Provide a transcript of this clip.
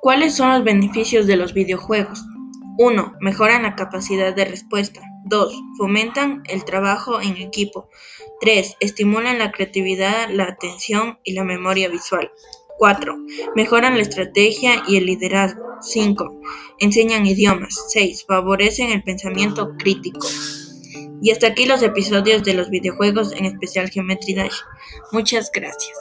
¿Cuáles son los beneficios de los videojuegos? 1. Mejoran la capacidad de respuesta. 2. Fomentan el trabajo en equipo. 3. Estimulan la creatividad, la atención y la memoria visual. 4. Mejoran la estrategia y el liderazgo. 5. Enseñan idiomas. 6. Favorecen el pensamiento crítico. Y hasta aquí los episodios de los videojuegos, en especial Geometry Dash. Muchas gracias.